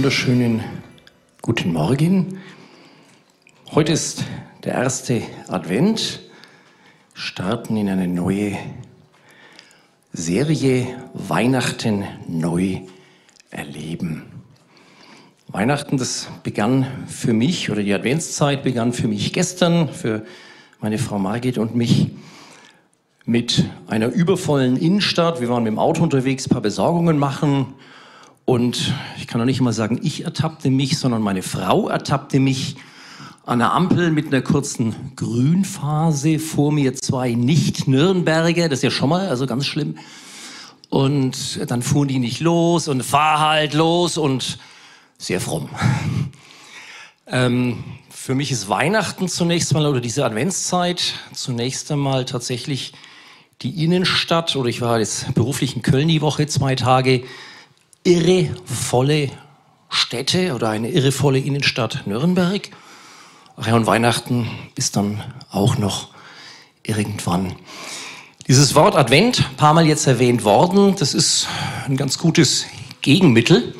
wunderschönen guten Morgen. Heute ist der erste Advent. Starten in eine neue Serie Weihnachten neu erleben. Weihnachten, das begann für mich, oder die Adventszeit begann für mich gestern, für meine Frau Margit und mich mit einer übervollen Innenstadt. Wir waren mit dem Auto unterwegs, ein paar Besorgungen machen und ich kann noch nicht mal sagen, ich ertappte mich, sondern meine Frau ertappte mich an der Ampel mit einer kurzen Grünphase. Vor mir zwei Nicht-Nürnberger, das ist ja schon mal, also ganz schlimm. Und dann fuhren die nicht los und fahr halt los und sehr fromm. Ähm, für mich ist Weihnachten zunächst mal oder diese Adventszeit zunächst einmal tatsächlich die Innenstadt oder ich war jetzt beruflich in Köln die Woche zwei Tage irrevolle Städte oder eine irrevolle Innenstadt Nürnberg. Ach ja, und Weihnachten ist dann auch noch irgendwann. Dieses Wort Advent, ein paar Mal jetzt erwähnt worden, das ist ein ganz gutes Gegenmittel.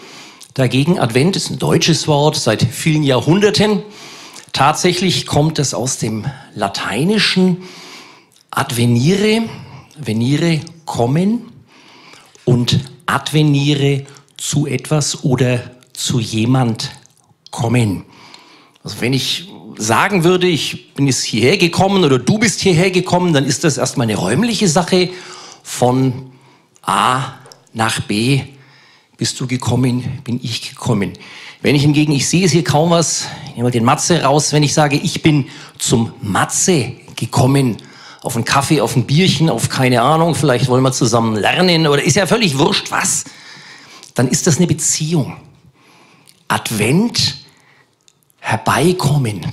Dagegen Advent ist ein deutsches Wort seit vielen Jahrhunderten. Tatsächlich kommt es aus dem Lateinischen advenire, venire kommen und adveniere zu etwas oder zu jemand kommen. Also wenn ich sagen würde, ich bin jetzt hierher gekommen oder du bist hierher gekommen, dann ist das erstmal eine räumliche Sache von A nach B. Bist du gekommen, bin ich gekommen. Wenn ich hingegen, ich sehe es hier kaum was, ich nehme mal den Matze raus, wenn ich sage, ich bin zum Matze gekommen, auf einen Kaffee, auf ein Bierchen, auf keine Ahnung, vielleicht wollen wir zusammen lernen oder ist ja völlig wurscht was, dann ist das eine Beziehung. Advent, herbeikommen,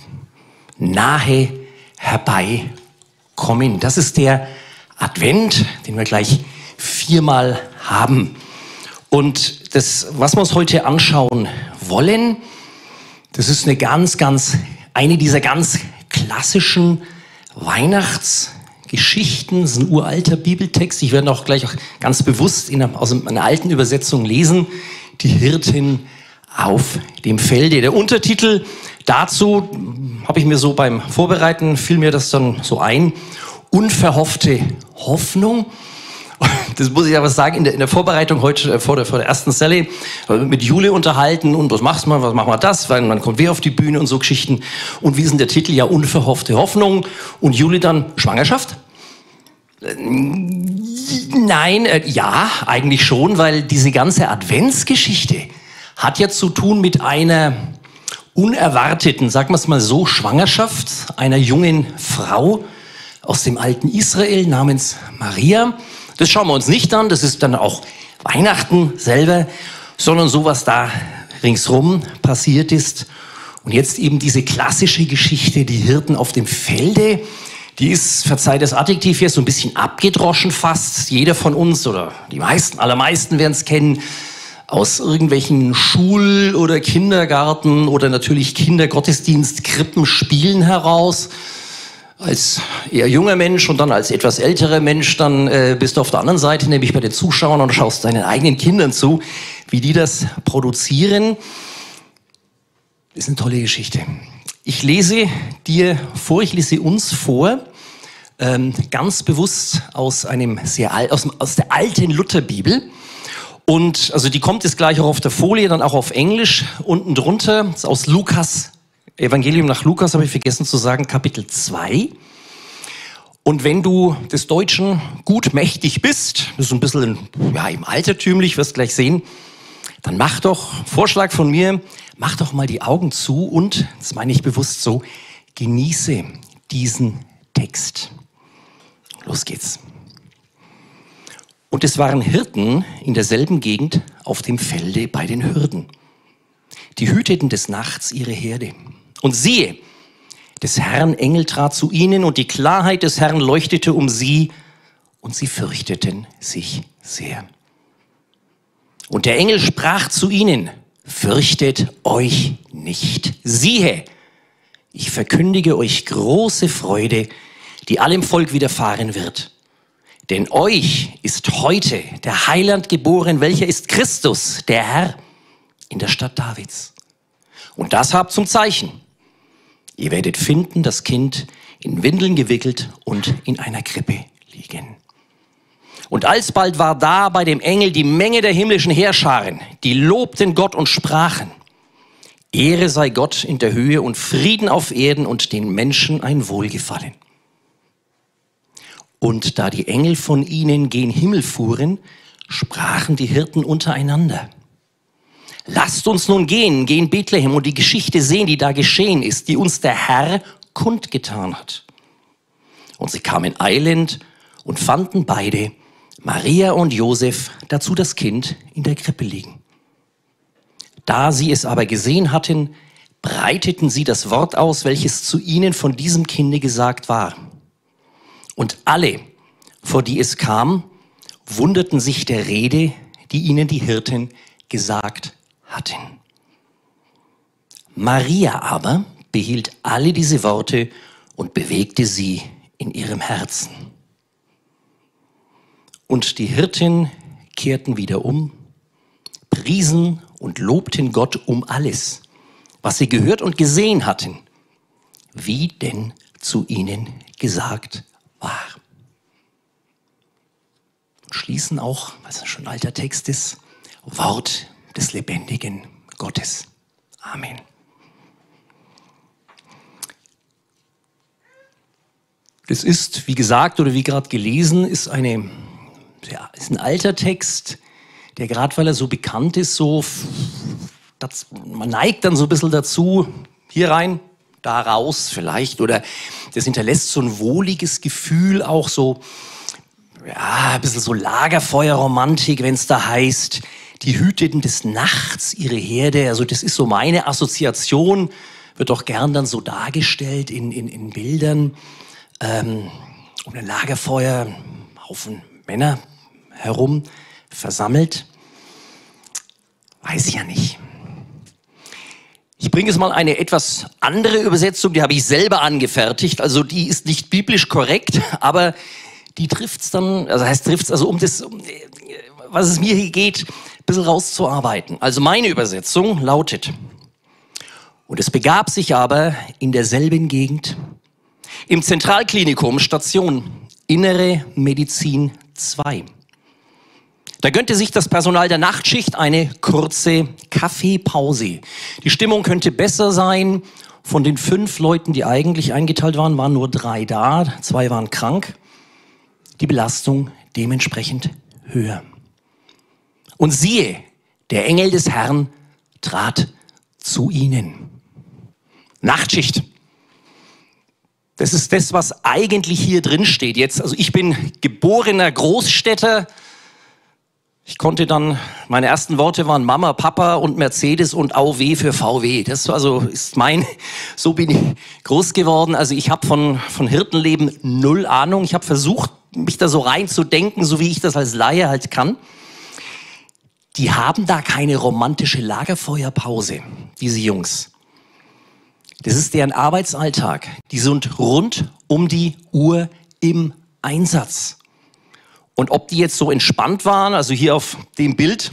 nahe herbeikommen. Das ist der Advent, den wir gleich viermal haben. Und das, was wir uns heute anschauen wollen, das ist eine ganz, ganz, eine dieser ganz klassischen Weihnachts- Geschichten, das ist ein uralter Bibeltext. Ich werde auch gleich auch ganz bewusst in aus einer alten Übersetzung lesen. Die Hirtin auf dem Felde. Der Untertitel dazu habe ich mir so beim Vorbereiten, fiel mir das dann so ein. Unverhoffte Hoffnung. Das muss ich aber sagen, in der, in der Vorbereitung heute äh, vor der, vor der ersten Selle mit Jule unterhalten und was machst man, was machen wir das, weil man kommt wer auf die Bühne und so Geschichten. Und wie ist denn der Titel? Ja, unverhoffte Hoffnung. Und Jule dann Schwangerschaft? Äh, nein, äh, ja, eigentlich schon, weil diese ganze Adventsgeschichte hat ja zu tun mit einer unerwarteten, sagen wir es mal so, Schwangerschaft einer jungen Frau aus dem alten Israel namens Maria. Das schauen wir uns nicht an, das ist dann auch Weihnachten selber, sondern so, was da ringsrum passiert ist. Und jetzt eben diese klassische Geschichte, die Hirten auf dem Felde, die ist, verzeiht das Adjektiv hier, so ein bisschen abgedroschen fast. Jeder von uns oder die meisten, allermeisten werden es kennen, aus irgendwelchen Schul- oder Kindergarten oder natürlich Kindergottesdienst, Krippenspielen heraus als eher junger Mensch und dann als etwas älterer Mensch, dann äh, bist du auf der anderen Seite, nämlich bei den Zuschauern und schaust deinen eigenen Kindern zu, wie die das produzieren. Ist eine tolle Geschichte. Ich lese dir vor, ich lese uns vor, ähm, ganz bewusst aus einem sehr al aus, aus der alten Lutherbibel. Und also die kommt jetzt gleich auch auf der Folie, dann auch auf Englisch unten drunter, aus Lukas Evangelium nach Lukas habe ich vergessen zu sagen, Kapitel 2. Und wenn du des Deutschen gut mächtig bist, das ist ein bisschen ja, im altertümlich, wirst gleich sehen, dann mach doch, Vorschlag von mir, mach doch mal die Augen zu und, das meine ich bewusst so, genieße diesen Text. Los geht's. Und es waren Hirten in derselben Gegend auf dem Felde bei den Hürden. Die hüteten des Nachts ihre Herde. Und siehe, des Herrn Engel trat zu ihnen und die Klarheit des Herrn leuchtete um sie und sie fürchteten sich sehr. Und der Engel sprach zu ihnen, fürchtet euch nicht. Siehe, ich verkündige euch große Freude, die allem Volk widerfahren wird. Denn euch ist heute der Heiland geboren, welcher ist Christus, der Herr. in der Stadt Davids. Und das habt zum Zeichen. Ihr werdet finden, das Kind in Windeln gewickelt und in einer Krippe liegen. Und alsbald war da bei dem Engel die Menge der himmlischen Heerscharen, die lobten Gott und sprachen, Ehre sei Gott in der Höhe und Frieden auf Erden und den Menschen ein Wohlgefallen. Und da die Engel von ihnen gen Himmel fuhren, sprachen die Hirten untereinander. Lasst uns nun gehen, gehen Bethlehem und die Geschichte sehen, die da geschehen ist, die uns der Herr kundgetan hat. Und sie kamen eilend und fanden beide, Maria und Josef, dazu das Kind in der Krippe liegen. Da sie es aber gesehen hatten, breiteten sie das Wort aus, welches zu ihnen von diesem Kinde gesagt war. Und alle, vor die es kam, wunderten sich der Rede, die ihnen die Hirten gesagt hatten. Maria aber behielt alle diese Worte und bewegte sie in ihrem Herzen. Und die Hirten kehrten wieder um, priesen und lobten Gott um alles, was sie gehört und gesehen hatten, wie denn zu ihnen gesagt war. Und schließen auch, was schon ein alter Text ist, Wort des lebendigen Gottes. Amen. Das ist, wie gesagt oder wie gerade gelesen, ist, eine, ja, ist ein alter Text, der gerade weil er so bekannt ist, so, das, man neigt dann so ein bisschen dazu, hier rein, da raus vielleicht, oder das hinterlässt so ein wohliges Gefühl, auch so, ja, ein bisschen so Lagerfeuerromantik, wenn es da heißt, die hüteten des Nachts ihre Herde. Also das ist so meine Assoziation, wird doch gern dann so dargestellt in, in, in Bildern ähm, um ein Lagerfeuer, Haufen Männer herum versammelt. Weiß ich ja nicht. Ich bringe jetzt mal eine etwas andere Übersetzung, die habe ich selber angefertigt. Also die ist nicht biblisch korrekt, aber die trifft's dann, also heißt trifft's, also um das, um, was es mir hier geht, bisschen rauszuarbeiten. Also meine Übersetzung lautet, und es begab sich aber in derselben Gegend, im Zentralklinikum Station Innere Medizin 2. Da gönnte sich das Personal der Nachtschicht eine kurze Kaffeepause. Die Stimmung könnte besser sein. Von den fünf Leuten, die eigentlich eingeteilt waren, waren nur drei da. Zwei waren krank. Die Belastung dementsprechend höher. Und siehe, der Engel des Herrn trat zu ihnen. Nachtschicht. Das ist das, was eigentlich hier drin steht. Jetzt, also ich bin geborener Großstädter. Ich konnte dann, meine ersten Worte waren Mama, Papa und Mercedes und AUW für VW. Das also ist mein, so bin ich groß geworden. Also ich habe von, von Hirtenleben null Ahnung. Ich habe versucht, mich da so reinzudenken, so wie ich das als Laie halt kann. Die haben da keine romantische Lagerfeuerpause, diese Jungs. Das ist deren Arbeitsalltag. Die sind rund um die Uhr im Einsatz. Und ob die jetzt so entspannt waren, also hier auf dem Bild,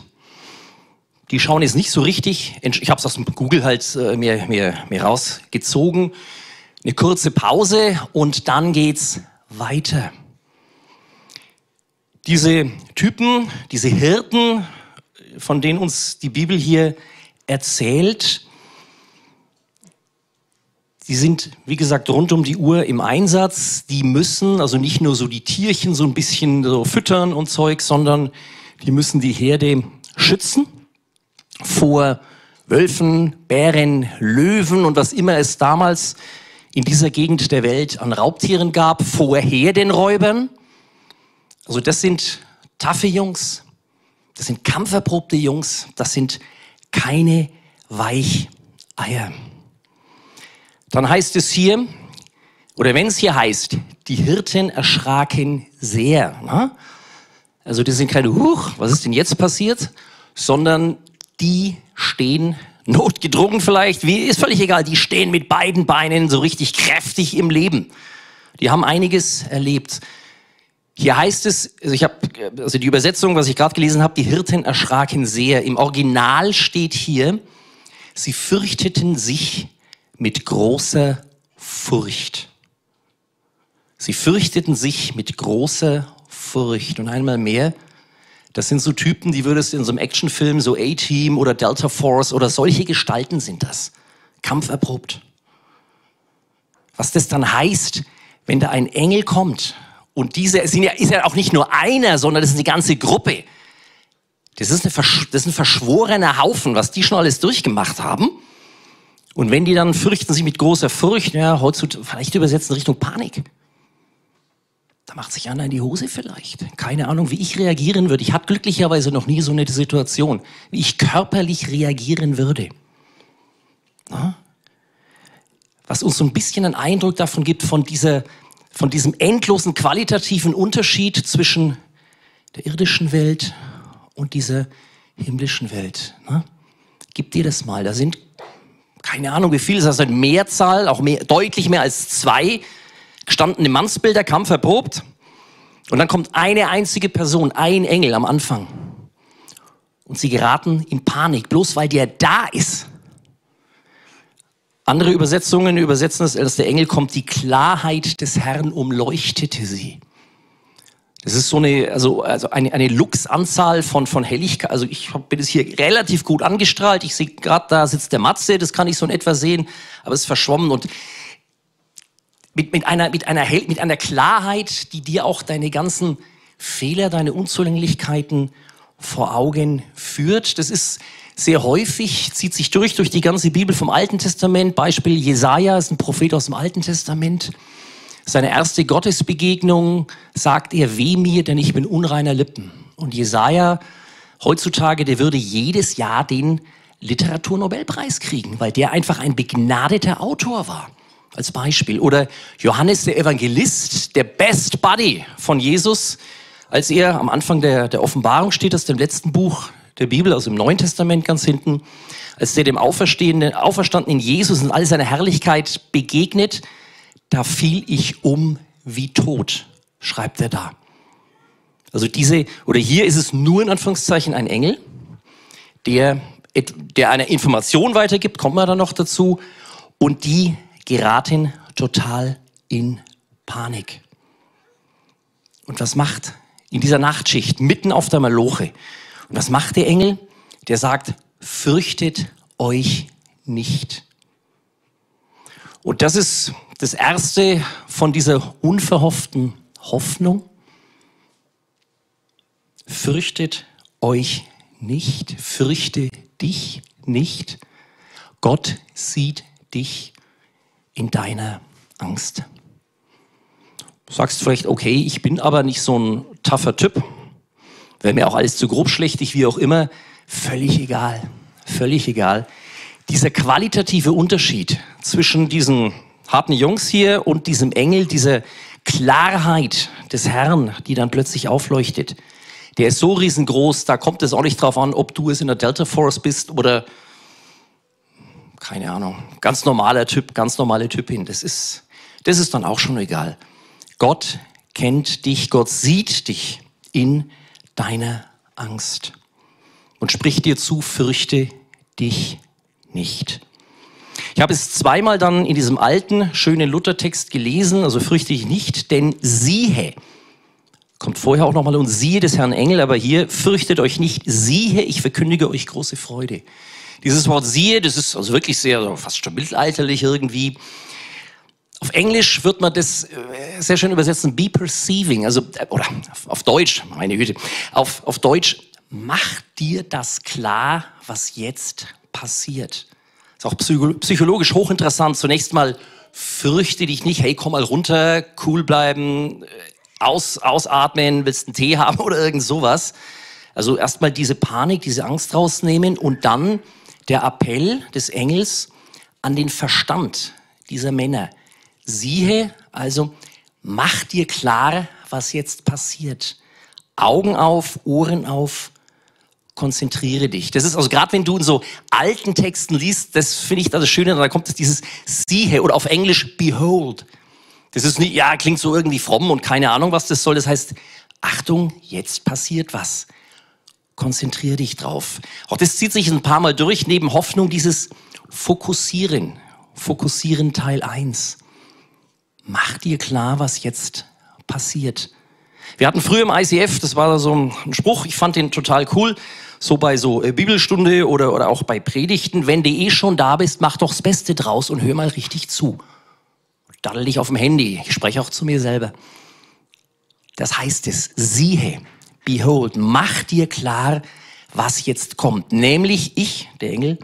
die schauen jetzt nicht so richtig, ich habe es aus dem Google halt äh, mir, mir, mir rausgezogen, eine kurze Pause und dann geht's weiter. Diese Typen, diese Hirten, von denen uns die Bibel hier erzählt, Sie sind, wie gesagt, rund um die Uhr im Einsatz. Die müssen also nicht nur so die Tierchen so ein bisschen so füttern und Zeug, sondern die müssen die Herde schützen vor Wölfen, Bären, Löwen und was immer es damals in dieser Gegend der Welt an Raubtieren gab, vor Herdenräubern. Also das sind taffe Jungs, das sind kampferprobte Jungs, das sind keine Weicheier. Dann heißt es hier, oder wenn es hier heißt, die Hirten erschraken sehr. Ne? Also die sind keine, Huch, was ist denn jetzt passiert? Sondern die stehen notgedrungen vielleicht, wie ist völlig egal, die stehen mit beiden Beinen so richtig kräftig im Leben. Die haben einiges erlebt. Hier heißt es, also ich habe, also die Übersetzung, was ich gerade gelesen habe, die Hirten erschraken sehr. Im Original steht hier, sie fürchteten sich mit großer Furcht. Sie fürchteten sich mit großer Furcht. Und einmal mehr, das sind so Typen, die würdest du in so einem Actionfilm, so A-Team oder Delta Force oder solche Gestalten sind das. Kampferprobt. Was das dann heißt, wenn da ein Engel kommt und diese ist ja, ist ja auch nicht nur einer, sondern das ist eine ganze Gruppe. Das ist, eine, das ist ein verschworener Haufen, was die schon alles durchgemacht haben. Und wenn die dann fürchten sich mit großer Furcht, ja, heutzutage vielleicht übersetzen Richtung Panik. Da macht sich einer in die Hose vielleicht. Keine Ahnung, wie ich reagieren würde. Ich hatte glücklicherweise noch nie so eine Situation, wie ich körperlich reagieren würde. Na? Was uns so ein bisschen einen Eindruck davon gibt, von, dieser, von diesem endlosen qualitativen Unterschied zwischen der irdischen Welt und dieser himmlischen Welt. Na? Gib dir das mal. Da sind, keine Ahnung, wie viel ist das, eine Mehrzahl, auch mehr, deutlich mehr als zwei gestandene Mannsbilder, Kampf erprobt. Und dann kommt eine einzige Person, ein Engel am Anfang. Und sie geraten in Panik, bloß weil der da ist. Andere Übersetzungen übersetzen es, als der Engel kommt, die Klarheit des Herrn umleuchtete sie. Das ist so eine, also, also eine, eine Luxanzahl von, von Helligkeit. Also ich bin es hier relativ gut angestrahlt. Ich sehe gerade, da sitzt der Matze, das kann ich so in etwa sehen, aber es ist verschwommen. Und mit, mit, einer, mit, einer, mit einer Klarheit, die dir auch deine ganzen Fehler, deine Unzulänglichkeiten vor Augen führt. Das ist sehr häufig, zieht sich durch, durch die ganze Bibel vom Alten Testament. Beispiel Jesaja ist ein Prophet aus dem Alten Testament. Seine erste Gottesbegegnung sagt er, weh mir, denn ich bin unreiner Lippen. Und Jesaja heutzutage, der würde jedes Jahr den Literaturnobelpreis kriegen, weil der einfach ein begnadeter Autor war als Beispiel. Oder Johannes der Evangelist, der Best Buddy von Jesus, als er am Anfang der, der Offenbarung steht, das ist im letzten Buch der Bibel, also im Neuen Testament ganz hinten, als der dem Auferstehenden, auferstandenen Jesus in all seiner Herrlichkeit begegnet, da fiel ich um wie tot, schreibt er da. Also diese, oder hier ist es nur in Anführungszeichen ein Engel, der, der eine Information weitergibt, kommen wir dann noch dazu, und die geraten total in Panik. Und was macht in dieser Nachtschicht mitten auf der Maloche? Und was macht der Engel? Der sagt, fürchtet euch nicht. Und das ist das erste von dieser unverhofften Hoffnung. Fürchtet euch nicht, fürchte dich nicht. Gott sieht dich in deiner Angst. Du sagst vielleicht, okay, ich bin aber nicht so ein tougher Typ. Wäre mir auch alles zu grob schlechtig, wie auch immer. Völlig egal. Völlig egal. Dieser qualitative Unterschied zwischen diesen harten Jungs hier und diesem Engel, diese Klarheit des Herrn, die dann plötzlich aufleuchtet, der ist so riesengroß, da kommt es auch nicht drauf an, ob du es in der Delta Force bist oder keine Ahnung, ganz normaler Typ, ganz normale Typin. Das ist, das ist dann auch schon egal. Gott kennt dich, Gott sieht dich in deiner Angst und spricht dir zu, fürchte dich nicht. Ich habe es zweimal dann in diesem alten, schönen Luthertext gelesen, also fürchte ich nicht, denn siehe, kommt vorher auch nochmal und siehe des Herrn Engel, aber hier fürchtet euch nicht, siehe, ich verkündige euch große Freude. Dieses Wort siehe, das ist also wirklich sehr, fast schon mittelalterlich irgendwie. Auf Englisch wird man das äh, sehr schön übersetzen, be perceiving, also, äh, oder auf Deutsch, meine Güte, auf, auf Deutsch, mach dir das klar, was jetzt passiert. Ist auch psychologisch hochinteressant. Zunächst mal, fürchte dich nicht, hey, komm mal runter, cool bleiben, äh, aus, ausatmen, willst einen Tee haben oder irgend sowas. Also erstmal diese Panik, diese Angst rausnehmen und dann der Appell des Engels an den Verstand dieser Männer. Siehe, also mach dir klar, was jetzt passiert. Augen auf, Ohren auf, konzentriere dich. Das ist also gerade wenn du in so alten Texten liest, das finde ich das Schöne, da kommt es dieses siehe oder auf Englisch behold. Das ist nicht, ja, klingt so irgendwie fromm und keine Ahnung, was das soll. Das heißt, Achtung, jetzt passiert was. Konzentrier dich drauf. Auch das zieht sich ein paar Mal durch, neben Hoffnung dieses Fokussieren. Fokussieren Teil 1. Mach dir klar, was jetzt passiert. Wir hatten früher im ICF, das war so ein Spruch, ich fand den total cool, so bei so äh, Bibelstunde oder, oder auch bei Predigten, wenn du eh schon da bist, mach doch das Beste draus und hör mal richtig zu. Daddel dich auf dem Handy, ich spreche auch zu mir selber. Das heißt es, siehe, behold, mach dir klar, was jetzt kommt. Nämlich ich, der Engel,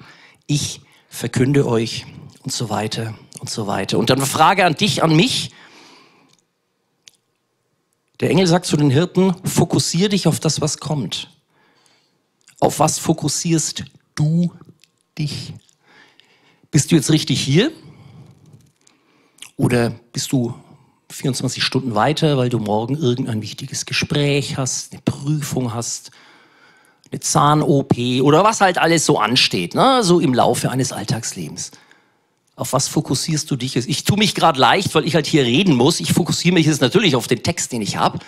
ich verkünde euch und so weiter und so weiter. Und dann eine Frage an dich, an mich. Der Engel sagt zu den Hirten, fokussier dich auf das, was kommt. Auf was fokussierst du dich? Bist du jetzt richtig hier? Oder bist du 24 Stunden weiter, weil du morgen irgendein wichtiges Gespräch hast, eine Prüfung hast, eine Zahn-OP oder was halt alles so ansteht, ne? so im Laufe eines Alltagslebens. Auf was fokussierst du dich? Ich tue mich gerade leicht, weil ich halt hier reden muss. Ich fokussiere mich jetzt natürlich auf den Text, den ich habe.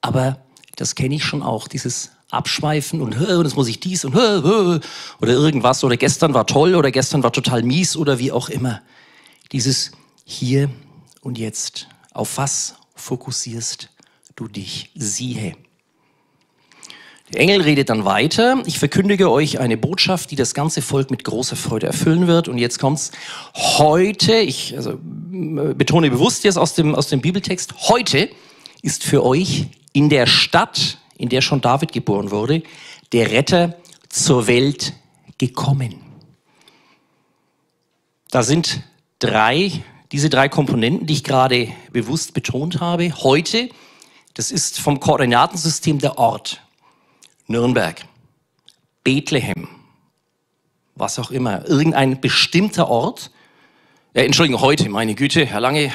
Aber das kenne ich schon auch, dieses Abschweifen und, jetzt muss ich dies und oder irgendwas oder gestern war toll oder gestern war total mies oder wie auch immer. Dieses hier und jetzt. Auf was fokussierst du dich? Siehe. Der Engel redet dann weiter. Ich verkündige euch eine Botschaft, die das ganze Volk mit großer Freude erfüllen wird. Und jetzt kommt's. Heute, ich also, betone bewusst jetzt aus dem, aus dem Bibeltext, heute ist für euch in der Stadt, in der schon David geboren wurde, der Retter zur Welt gekommen. Da sind drei diese drei Komponenten, die ich gerade bewusst betont habe, heute, das ist vom Koordinatensystem der Ort. Nürnberg, Bethlehem, was auch immer, irgendein bestimmter Ort. Äh, Entschuldigung, heute, meine Güte, Herr Lange,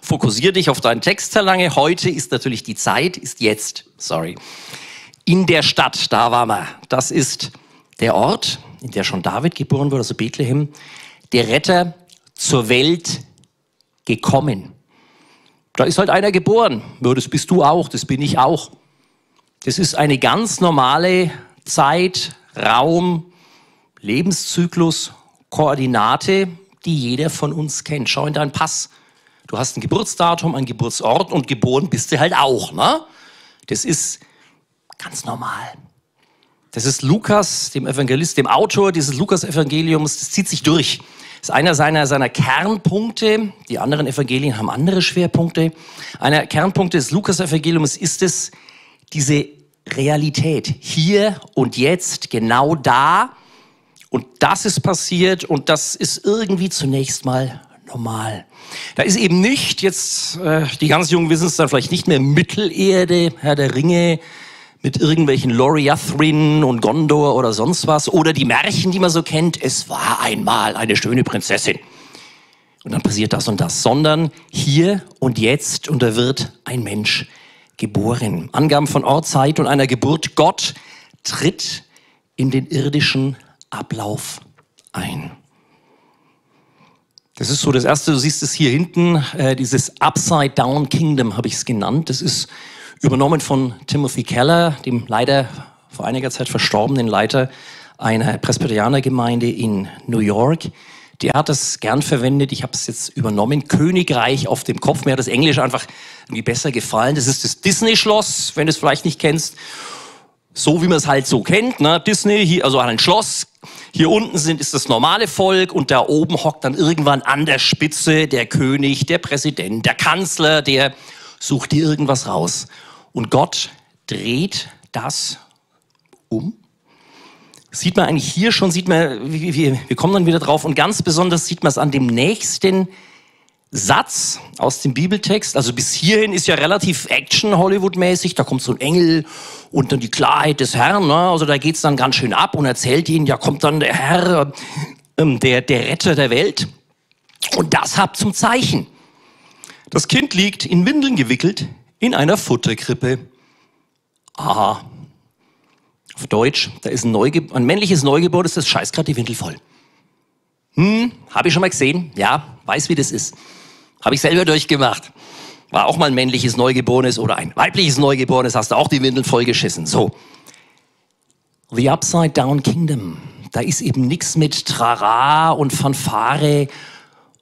fokussier dich auf deinen Text, Herr Lange. Heute ist natürlich die Zeit, ist jetzt, sorry. In der Stadt, da waren wir. Das ist der Ort, in der schon David geboren wurde, also Bethlehem. Der Retter zur Welt gekommen. Da ist halt einer geboren. Das bist du auch, das bin ich auch. Das ist eine ganz normale Zeit, Raum, Lebenszyklus, Koordinate, die jeder von uns kennt. Schau in deinen Pass. Du hast ein Geburtsdatum, ein Geburtsort und geboren bist du halt auch. Ne? Das ist ganz normal. Das ist Lukas, dem Evangelist, dem Autor dieses Lukas-Evangeliums, das zieht sich durch ist einer seiner, seiner Kernpunkte. Die anderen Evangelien haben andere Schwerpunkte. Einer Kernpunkt des Lukas-Evangeliums ist es, diese Realität hier und jetzt, genau da. Und das ist passiert und das ist irgendwie zunächst mal normal. Da ist eben nicht jetzt, äh, die ganz Jungen wissen es dann vielleicht nicht mehr, Mittelerde, Herr der Ringe, mit irgendwelchen Loriathrin und Gondor oder sonst was oder die Märchen, die man so kennt. Es war einmal eine schöne Prinzessin. Und dann passiert das und das, sondern hier und jetzt und da wird ein Mensch geboren. Angaben von Ort, Zeit und einer Geburt. Gott tritt in den irdischen Ablauf ein. Das ist so das Erste, du siehst es hier hinten, äh, dieses Upside-Down Kingdom habe ich es genannt. Das ist übernommen von Timothy Keller, dem leider vor einiger Zeit verstorbenen Leiter einer Presbyterianergemeinde in New York. Der hat das gern verwendet. Ich habe es jetzt übernommen. Königreich auf dem Kopf. Mir hat das Englisch einfach irgendwie besser gefallen. Das ist das Disney-Schloss, wenn du es vielleicht nicht kennst. So wie man es halt so kennt. Ne? Disney, hier, also ein Schloss. Hier unten sind, ist das normale Volk und da oben hockt dann irgendwann an der Spitze der König, der Präsident, der Kanzler, der sucht dir irgendwas raus. Und Gott dreht das um. Sieht man eigentlich hier schon, sieht man, wir, wir kommen dann wieder drauf und ganz besonders sieht man es an dem nächsten Satz aus dem Bibeltext. Also bis hierhin ist ja relativ Action-Hollywood-mäßig. Da kommt so ein Engel und dann die Klarheit des Herrn. Ne? Also da geht's dann ganz schön ab und erzählt ihnen, ja kommt dann der Herr, ähm, der, der Retter der Welt. Und das habt zum Zeichen. Das Kind liegt in Windeln gewickelt in einer Futterkrippe. Aha. Auf Deutsch, da ist ein, Neuge ein männliches Neugeburt, das scheißt gerade die Windel voll. Hm, habe ich schon mal gesehen. Ja, weiß, wie das ist. Habe ich selber durchgemacht. War auch mal ein männliches Neugeborenes oder ein weibliches Neugeborenes, hast du auch die Windeln vollgeschissen. So. The Upside Down Kingdom. Da ist eben nichts mit Trara und Fanfare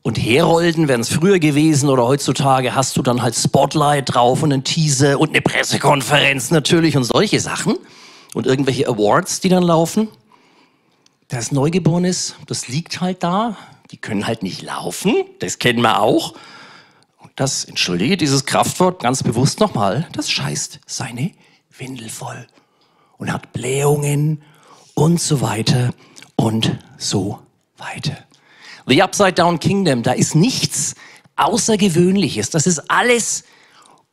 und Herolden wären es früher gewesen oder heutzutage hast du dann halt Spotlight drauf und einen Teaser und eine Pressekonferenz natürlich und solche Sachen und irgendwelche Awards, die dann laufen. Das Neugeborenes, das liegt halt da. Die können halt nicht laufen, das kennen wir auch das, entschuldige dieses Kraftwort ganz bewusst nochmal, das scheißt seine Windel voll und hat Blähungen und so weiter und so weiter. The Upside Down Kingdom, da ist nichts Außergewöhnliches. Das ist alles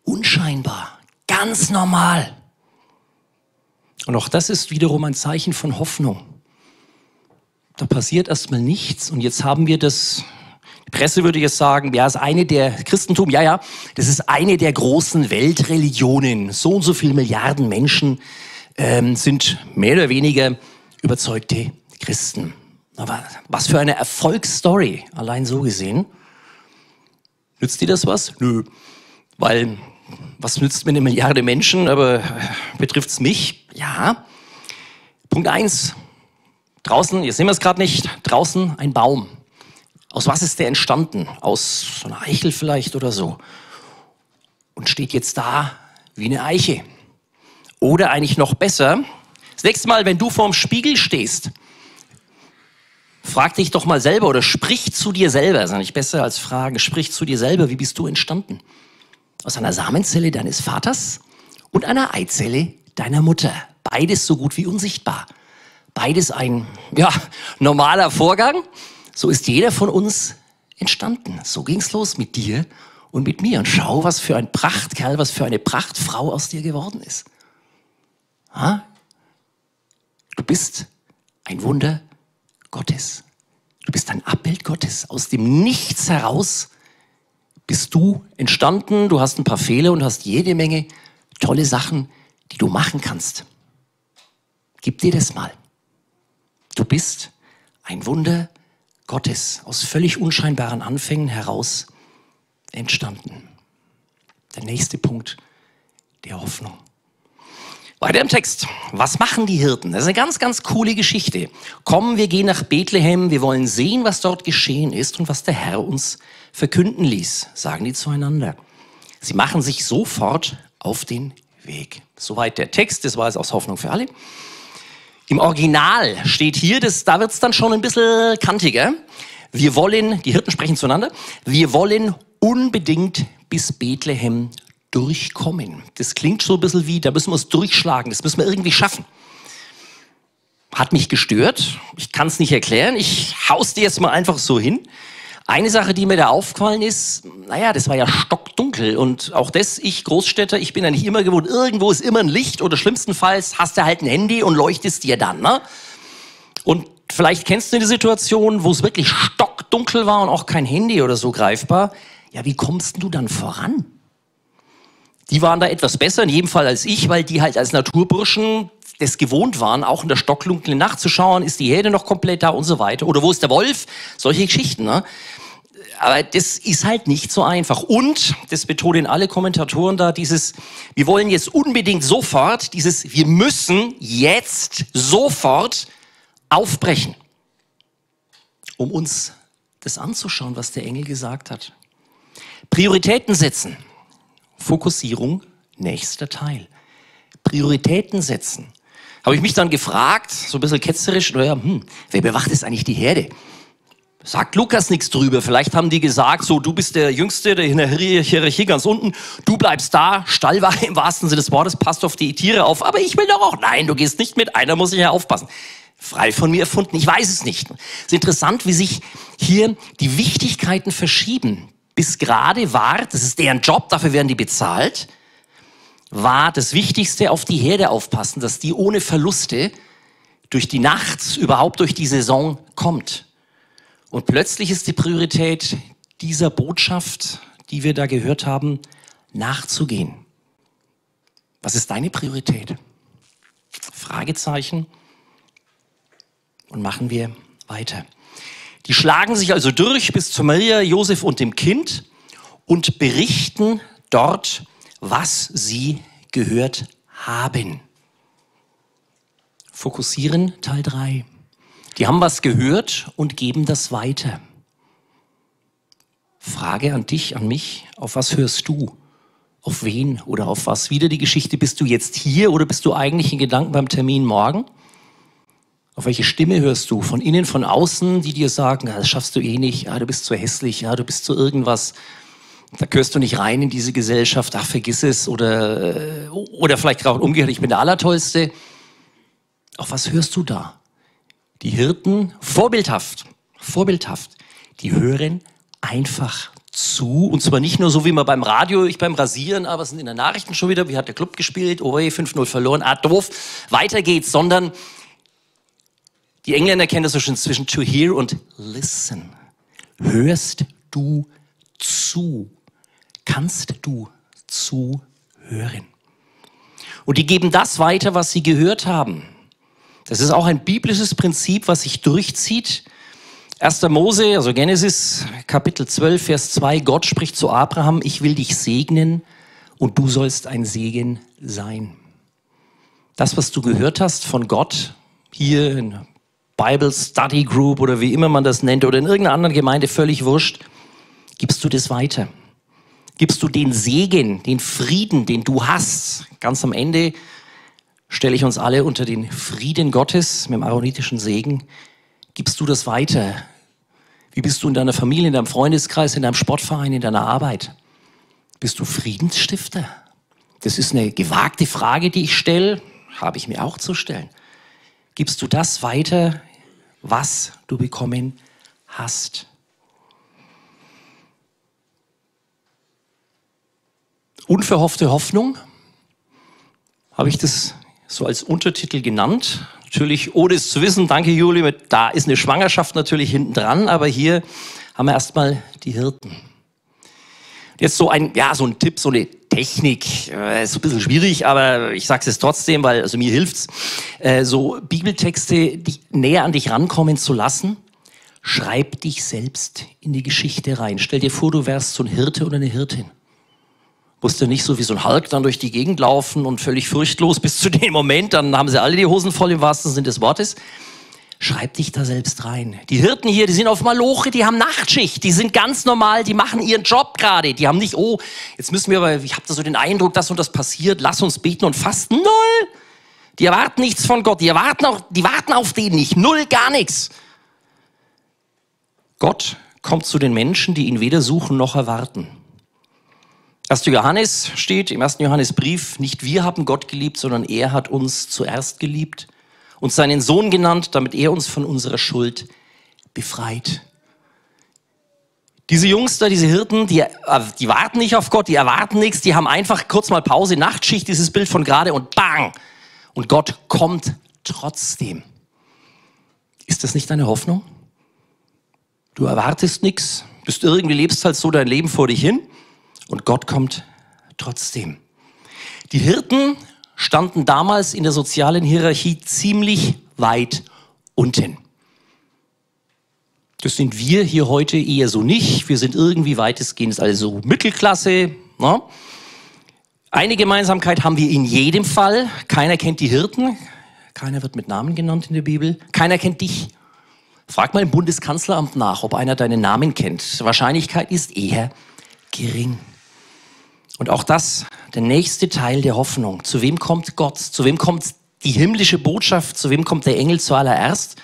unscheinbar, ganz normal. Und auch das ist wiederum ein Zeichen von Hoffnung. Da passiert erstmal nichts und jetzt haben wir das die Presse würde jetzt sagen, ja, ist eine der Christentum, ja, ja, das ist eine der großen Weltreligionen. So und so viele Milliarden Menschen ähm, sind mehr oder weniger überzeugte Christen. Aber was für eine Erfolgsstory, allein so gesehen. Nützt dir das was? Nö. Weil, was nützt mir eine Milliarde Menschen, aber betrifft es mich? Ja. Punkt eins. Draußen, jetzt sehen wir es gerade nicht, draußen ein Baum. Aus was ist der entstanden? Aus so einer Eichel vielleicht oder so. Und steht jetzt da wie eine Eiche. Oder eigentlich noch besser, das nächste Mal, wenn du vorm Spiegel stehst, frag dich doch mal selber oder sprich zu dir selber. Das ist nicht besser als fragen. Sprich zu dir selber. Wie bist du entstanden? Aus einer Samenzelle deines Vaters und einer Eizelle deiner Mutter. Beides so gut wie unsichtbar. Beides ein, ja, normaler Vorgang. So ist jeder von uns entstanden. So ging's los mit dir und mit mir. Und schau, was für ein Prachtkerl, was für eine Prachtfrau aus dir geworden ist. Ha? Du bist ein Wunder Gottes. Du bist ein Abbild Gottes. Aus dem Nichts heraus bist du entstanden. Du hast ein paar Fehler und hast jede Menge tolle Sachen, die du machen kannst. Gib dir das mal. Du bist ein Wunder Gottes aus völlig unscheinbaren Anfängen heraus entstanden. Der nächste Punkt der Hoffnung. Weiter im Text. Was machen die Hirten? Das ist eine ganz, ganz coole Geschichte. Kommen, wir gehen nach Bethlehem, wir wollen sehen, was dort geschehen ist und was der Herr uns verkünden ließ, sagen die zueinander. Sie machen sich sofort auf den Weg. Soweit der Text, das war es aus Hoffnung für alle. Im Original steht hier, das, da wird's dann schon ein bisschen kantiger. Wir wollen, die Hirten sprechen zueinander, wir wollen unbedingt bis Bethlehem durchkommen. Das klingt so ein bisschen wie, da müssen wir es durchschlagen, das müssen wir irgendwie schaffen. Hat mich gestört, ich kann es nicht erklären, ich haus dir jetzt mal einfach so hin. Eine Sache, die mir da aufgefallen ist, naja, das war ja stockdunkel und auch das, ich Großstädter, ich bin ja nicht immer gewohnt, irgendwo ist immer ein Licht oder schlimmstenfalls hast du halt ein Handy und leuchtest dir dann, ne? Und vielleicht kennst du die Situation, wo es wirklich stockdunkel war und auch kein Handy oder so greifbar. Ja, wie kommst du dann voran? Die waren da etwas besser, in jedem Fall als ich, weil die halt als Naturburschen das gewohnt waren, auch in der stockdunklen Nacht zu schauen, ist die Herde noch komplett da und so weiter. Oder wo ist der Wolf? Solche Geschichten. Ne? Aber das ist halt nicht so einfach. Und, das betonen alle Kommentatoren da, dieses, wir wollen jetzt unbedingt sofort, dieses, wir müssen jetzt sofort aufbrechen, um uns das anzuschauen, was der Engel gesagt hat. Prioritäten setzen. Fokussierung, nächster Teil. Prioritäten setzen habe ich mich dann gefragt, so ein bisschen ketzerisch, naja, hm, wer bewacht jetzt eigentlich die Herde? Sagt Lukas nichts drüber. Vielleicht haben die gesagt, so, du bist der Jüngste, der in der Hierarchie ganz unten, du bleibst da, Stallwache im wahrsten Sinne des Wortes, passt auf die Tiere auf, aber ich will doch auch, nein, du gehst nicht mit, einer muss ich ja aufpassen. Frei von mir erfunden, ich weiß es nicht. Es ist interessant, wie sich hier die Wichtigkeiten verschieben. Bis gerade war, das ist deren Job, dafür werden die bezahlt, war das Wichtigste auf die Herde aufpassen, dass die ohne Verluste durch die Nacht, überhaupt durch die Saison kommt. Und plötzlich ist die Priorität dieser Botschaft, die wir da gehört haben, nachzugehen. Was ist deine Priorität? Fragezeichen. Und machen wir weiter. Die schlagen sich also durch bis zu Maria, Josef und dem Kind und berichten dort, was sie gehört haben. Fokussieren Teil 3. Die haben was gehört und geben das weiter. Frage an dich, an mich, auf was hörst du? Auf wen oder auf was? Wieder die Geschichte, bist du jetzt hier oder bist du eigentlich in Gedanken beim Termin morgen? Auf welche Stimme hörst du? Von innen, von außen, die dir sagen, das schaffst du eh nicht, ja, du bist zu hässlich, ja, du bist zu irgendwas. Da gehörst du nicht rein in diese Gesellschaft, ach, vergiss es. Oder, äh, oder vielleicht gerade umgekehrt, ich bin der Allertollste. Auf was hörst du da? Die Hirten, vorbildhaft, vorbildhaft, die hören einfach zu. Und zwar nicht nur so wie man beim Radio, ich beim Rasieren, aber es sind in den Nachrichten schon wieder, wie hat der Club gespielt, oh 5-0 verloren, ah doof, weiter geht's, sondern die Engländer kennen das so schön zwischen to hear und listen. Hörst du zu? Kannst du zuhören? Und die geben das weiter, was sie gehört haben. Das ist auch ein biblisches Prinzip, was sich durchzieht. 1. Mose, also Genesis, Kapitel 12, Vers 2, Gott spricht zu Abraham, ich will dich segnen und du sollst ein Segen sein. Das, was du gehört hast von Gott, hier in Bible Study Group oder wie immer man das nennt oder in irgendeiner anderen Gemeinde, völlig wurscht, gibst du das weiter. Gibst du den Segen, den Frieden, den du hast. Ganz am Ende stelle ich uns alle unter den Frieden Gottes mit dem aaronitischen Segen. Gibst du das weiter? Wie bist du in deiner Familie, in deinem Freundeskreis, in deinem Sportverein, in deiner Arbeit? Bist du Friedensstifter? Das ist eine gewagte Frage, die ich stelle, habe ich mir auch zu stellen. Gibst du das weiter was du bekommen hast. Unverhoffte Hoffnung habe ich das so als Untertitel genannt. Natürlich, ohne es zu wissen, danke Juli, da ist eine Schwangerschaft natürlich hinten dran, aber hier haben wir erstmal die Hirten. Jetzt so ein, ja, so ein Tipp, so eine Technik, äh, ist ein bisschen schwierig, aber ich sage es jetzt trotzdem, weil also mir hilft's, äh, so Bibeltexte die näher an dich rankommen zu lassen. Schreib dich selbst in die Geschichte rein. Stell dir vor, du wärst so ein Hirte oder eine Hirtin. Musst du nicht so wie so ein Hulk dann durch die Gegend laufen und völlig furchtlos bis zu dem Moment, dann haben sie alle die Hosen voll im wahrsten Sinne des Wortes. Schreib dich da selbst rein. Die Hirten hier, die sind auf Maloche, die haben Nachtschicht, die sind ganz normal, die machen ihren Job gerade. Die haben nicht, oh, jetzt müssen wir aber, ich habe da so den Eindruck, dass und das passiert, lass uns beten und fasten. Null! Die erwarten nichts von Gott, die erwarten auch, die warten auf den nicht. Null, gar nichts. Gott kommt zu den Menschen, die ihn weder suchen noch erwarten. 1. Johannes steht im 1. Johannesbrief, nicht wir haben Gott geliebt, sondern er hat uns zuerst geliebt und seinen Sohn genannt, damit er uns von unserer Schuld befreit. Diese Jungs da, diese Hirten, die, äh, die warten nicht auf Gott, die erwarten nichts, die haben einfach kurz mal Pause, Nachtschicht, dieses Bild von gerade und bang! Und Gott kommt trotzdem. Ist das nicht deine Hoffnung? Du erwartest nichts, bist irgendwie, lebst halt so dein Leben vor dich hin und Gott kommt trotzdem. Die Hirten standen damals in der sozialen Hierarchie ziemlich weit unten. Das sind wir hier heute eher so nicht. Wir sind irgendwie weitestgehend also Mittelklasse. Ne? Eine Gemeinsamkeit haben wir in jedem Fall. Keiner kennt die Hirten. Keiner wird mit Namen genannt in der Bibel. Keiner kennt dich. Frag mal im Bundeskanzleramt nach, ob einer deinen Namen kennt. Wahrscheinlichkeit ist eher gering. Und auch das, der nächste Teil der Hoffnung. Zu wem kommt Gott? Zu wem kommt die himmlische Botschaft? Zu wem kommt der Engel zuallererst?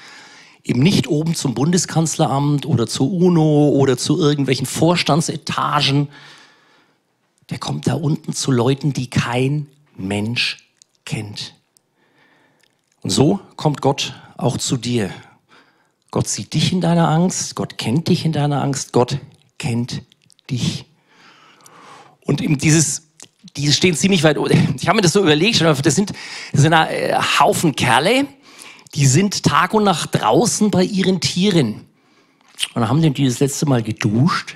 Eben nicht oben zum Bundeskanzleramt oder zur UNO oder zu irgendwelchen Vorstandsetagen. Der kommt da unten zu Leuten, die kein Mensch kennt. Und so kommt Gott auch zu dir. Gott sieht dich in deiner Angst, Gott kennt dich in deiner Angst, Gott kennt dich. Und eben dieses, die stehen ziemlich weit, ich habe mir das so überlegt, das sind, das sind ein äh, Haufen Kerle, die sind Tag und Nacht draußen bei ihren Tieren. Und dann haben die das letzte Mal geduscht.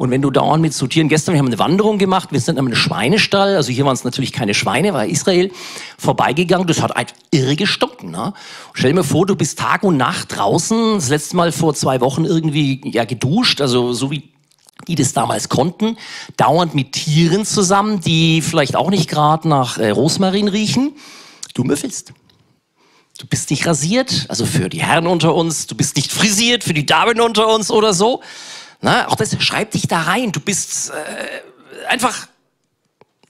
Und wenn du dauernd mit so Tieren, gestern, wir haben eine Wanderung gemacht, wir sind an einem Schweinestall, also hier waren es natürlich keine Schweine, war Israel, vorbeigegangen, das hat halt irre gestunken. Ne? Stell dir mal vor, du bist Tag und Nacht draußen, das letzte Mal vor zwei Wochen irgendwie ja geduscht, also so wie die das damals konnten, dauernd mit Tieren zusammen, die vielleicht auch nicht gerade nach äh, Rosmarin riechen. Du müffelst. Du bist nicht rasiert, also für die Herren unter uns, du bist nicht frisiert für die Damen unter uns oder so. Na, auch das schreibt dich da rein. Du bist äh, einfach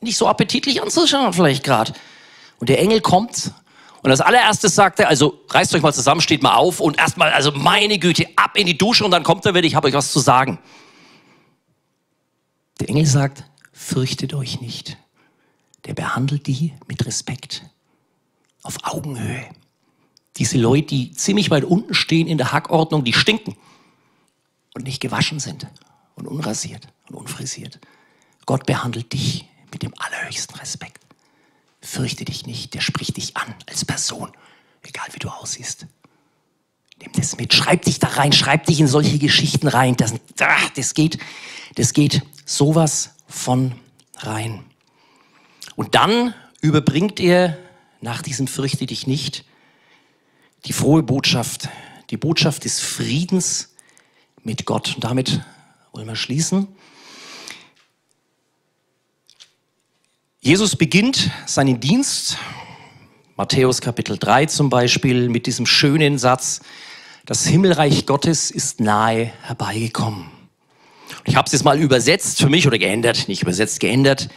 nicht so appetitlich anzuschauen vielleicht gerade. Und der Engel kommt und als allererstes sagt er, also reißt euch mal zusammen, steht mal auf und erstmal, also meine Güte, ab in die Dusche und dann kommt er wieder, ich habe euch was zu sagen. Der Engel sagt, fürchtet euch nicht. Der behandelt die mit Respekt, auf Augenhöhe. Diese Leute, die ziemlich weit unten stehen in der Hackordnung, die stinken und nicht gewaschen sind und unrasiert und unfrisiert. Gott behandelt dich mit dem allerhöchsten Respekt. Fürchte dich nicht, der spricht dich an als Person, egal wie du aussiehst. Nimm das mit, schreib dich da rein, schreib dich in solche Geschichten rein. Das, ach, das geht, das geht sowas von rein. Und dann überbringt er nach diesem Fürchte dich nicht die frohe Botschaft, die Botschaft des Friedens mit Gott. Und damit wollen wir schließen. Jesus beginnt seinen Dienst, Matthäus Kapitel 3 zum Beispiel, mit diesem schönen Satz, das Himmelreich Gottes ist nahe herbeigekommen. Ich habe es jetzt mal übersetzt für mich oder geändert, nicht übersetzt, geändert.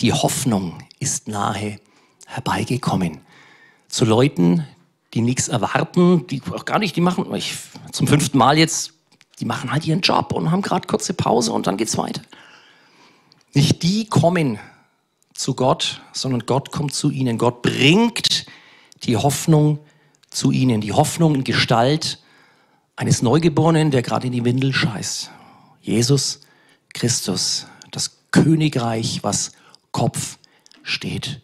Die Hoffnung ist nahe herbeigekommen. Zu Leuten, die nichts erwarten, die auch gar nicht, die machen, ich, zum fünften Mal jetzt, die machen halt ihren Job und haben gerade kurze Pause und dann geht's weiter. Nicht die kommen zu Gott, sondern Gott kommt zu ihnen. Gott bringt die Hoffnung zu ihnen. Die Hoffnung in Gestalt eines Neugeborenen, der gerade in die Windel scheißt. Jesus Christus, das Königreich, was Kopf steht.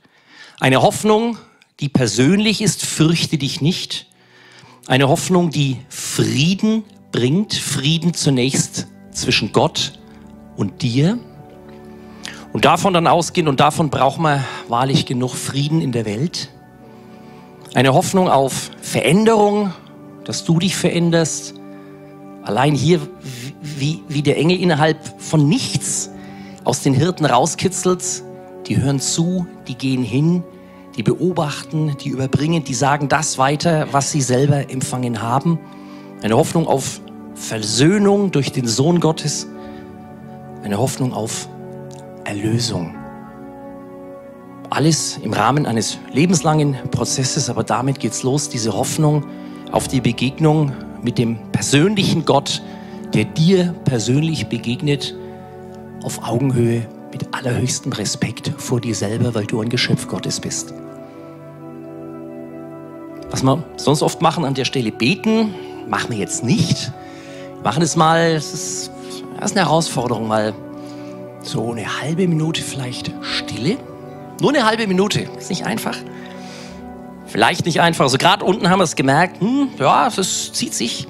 Eine Hoffnung, die persönlich ist, fürchte dich nicht. Eine Hoffnung, die Frieden bringt, Frieden zunächst zwischen Gott und dir, und davon dann ausgehen, und davon braucht man wahrlich genug Frieden in der Welt. Eine Hoffnung auf Veränderung, dass du dich veränderst. Allein hier, wie, wie der Engel innerhalb von nichts aus den Hirten rauskitzelt. Die hören zu, die gehen hin, die beobachten, die überbringen, die sagen das weiter, was sie selber empfangen haben. Eine Hoffnung auf Versöhnung durch den Sohn Gottes. Eine Hoffnung auf Erlösung. Alles im Rahmen eines lebenslangen Prozesses, aber damit geht's los, diese Hoffnung auf die Begegnung mit dem persönlichen Gott, der dir persönlich begegnet, auf Augenhöhe, mit allerhöchstem Respekt vor dir selber, weil du ein Geschöpf Gottes bist. Was wir sonst oft machen an der Stelle, beten, machen wir jetzt nicht. Wir machen es mal, es ist, das ist eine Herausforderung, mal so eine halbe Minute vielleicht Stille. Nur eine halbe Minute. Ist nicht einfach. Vielleicht nicht einfach. Also gerade unten haben wir es gemerkt. Hm, ja, es zieht sich.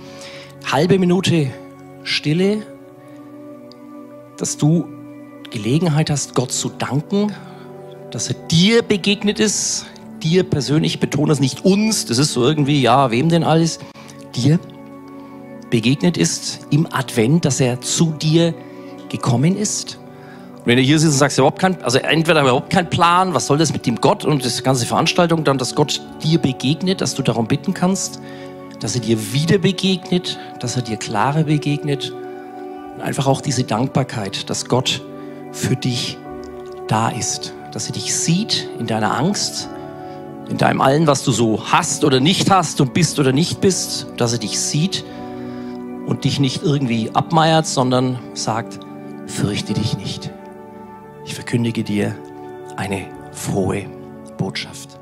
Halbe Minute Stille, dass du Gelegenheit hast, Gott zu danken, dass er dir begegnet ist, dir persönlich, ich betone das nicht uns, das ist so irgendwie, ja, wem denn alles, dir begegnet ist im Advent, dass er zu dir gekommen ist. Wenn du hier sitzt und sagst, überhaupt kein, also entweder überhaupt keinen Plan, was soll das mit dem Gott und das ganze Veranstaltung, dann, dass Gott dir begegnet, dass du darum bitten kannst, dass er dir wieder begegnet, dass er dir klarer begegnet. Und einfach auch diese Dankbarkeit, dass Gott für dich da ist, dass er dich sieht in deiner Angst, in deinem allen, was du so hast oder nicht hast und bist oder nicht bist, dass er dich sieht und dich nicht irgendwie abmeiert, sondern sagt, fürchte dich nicht. Ich verkündige dir eine frohe Botschaft.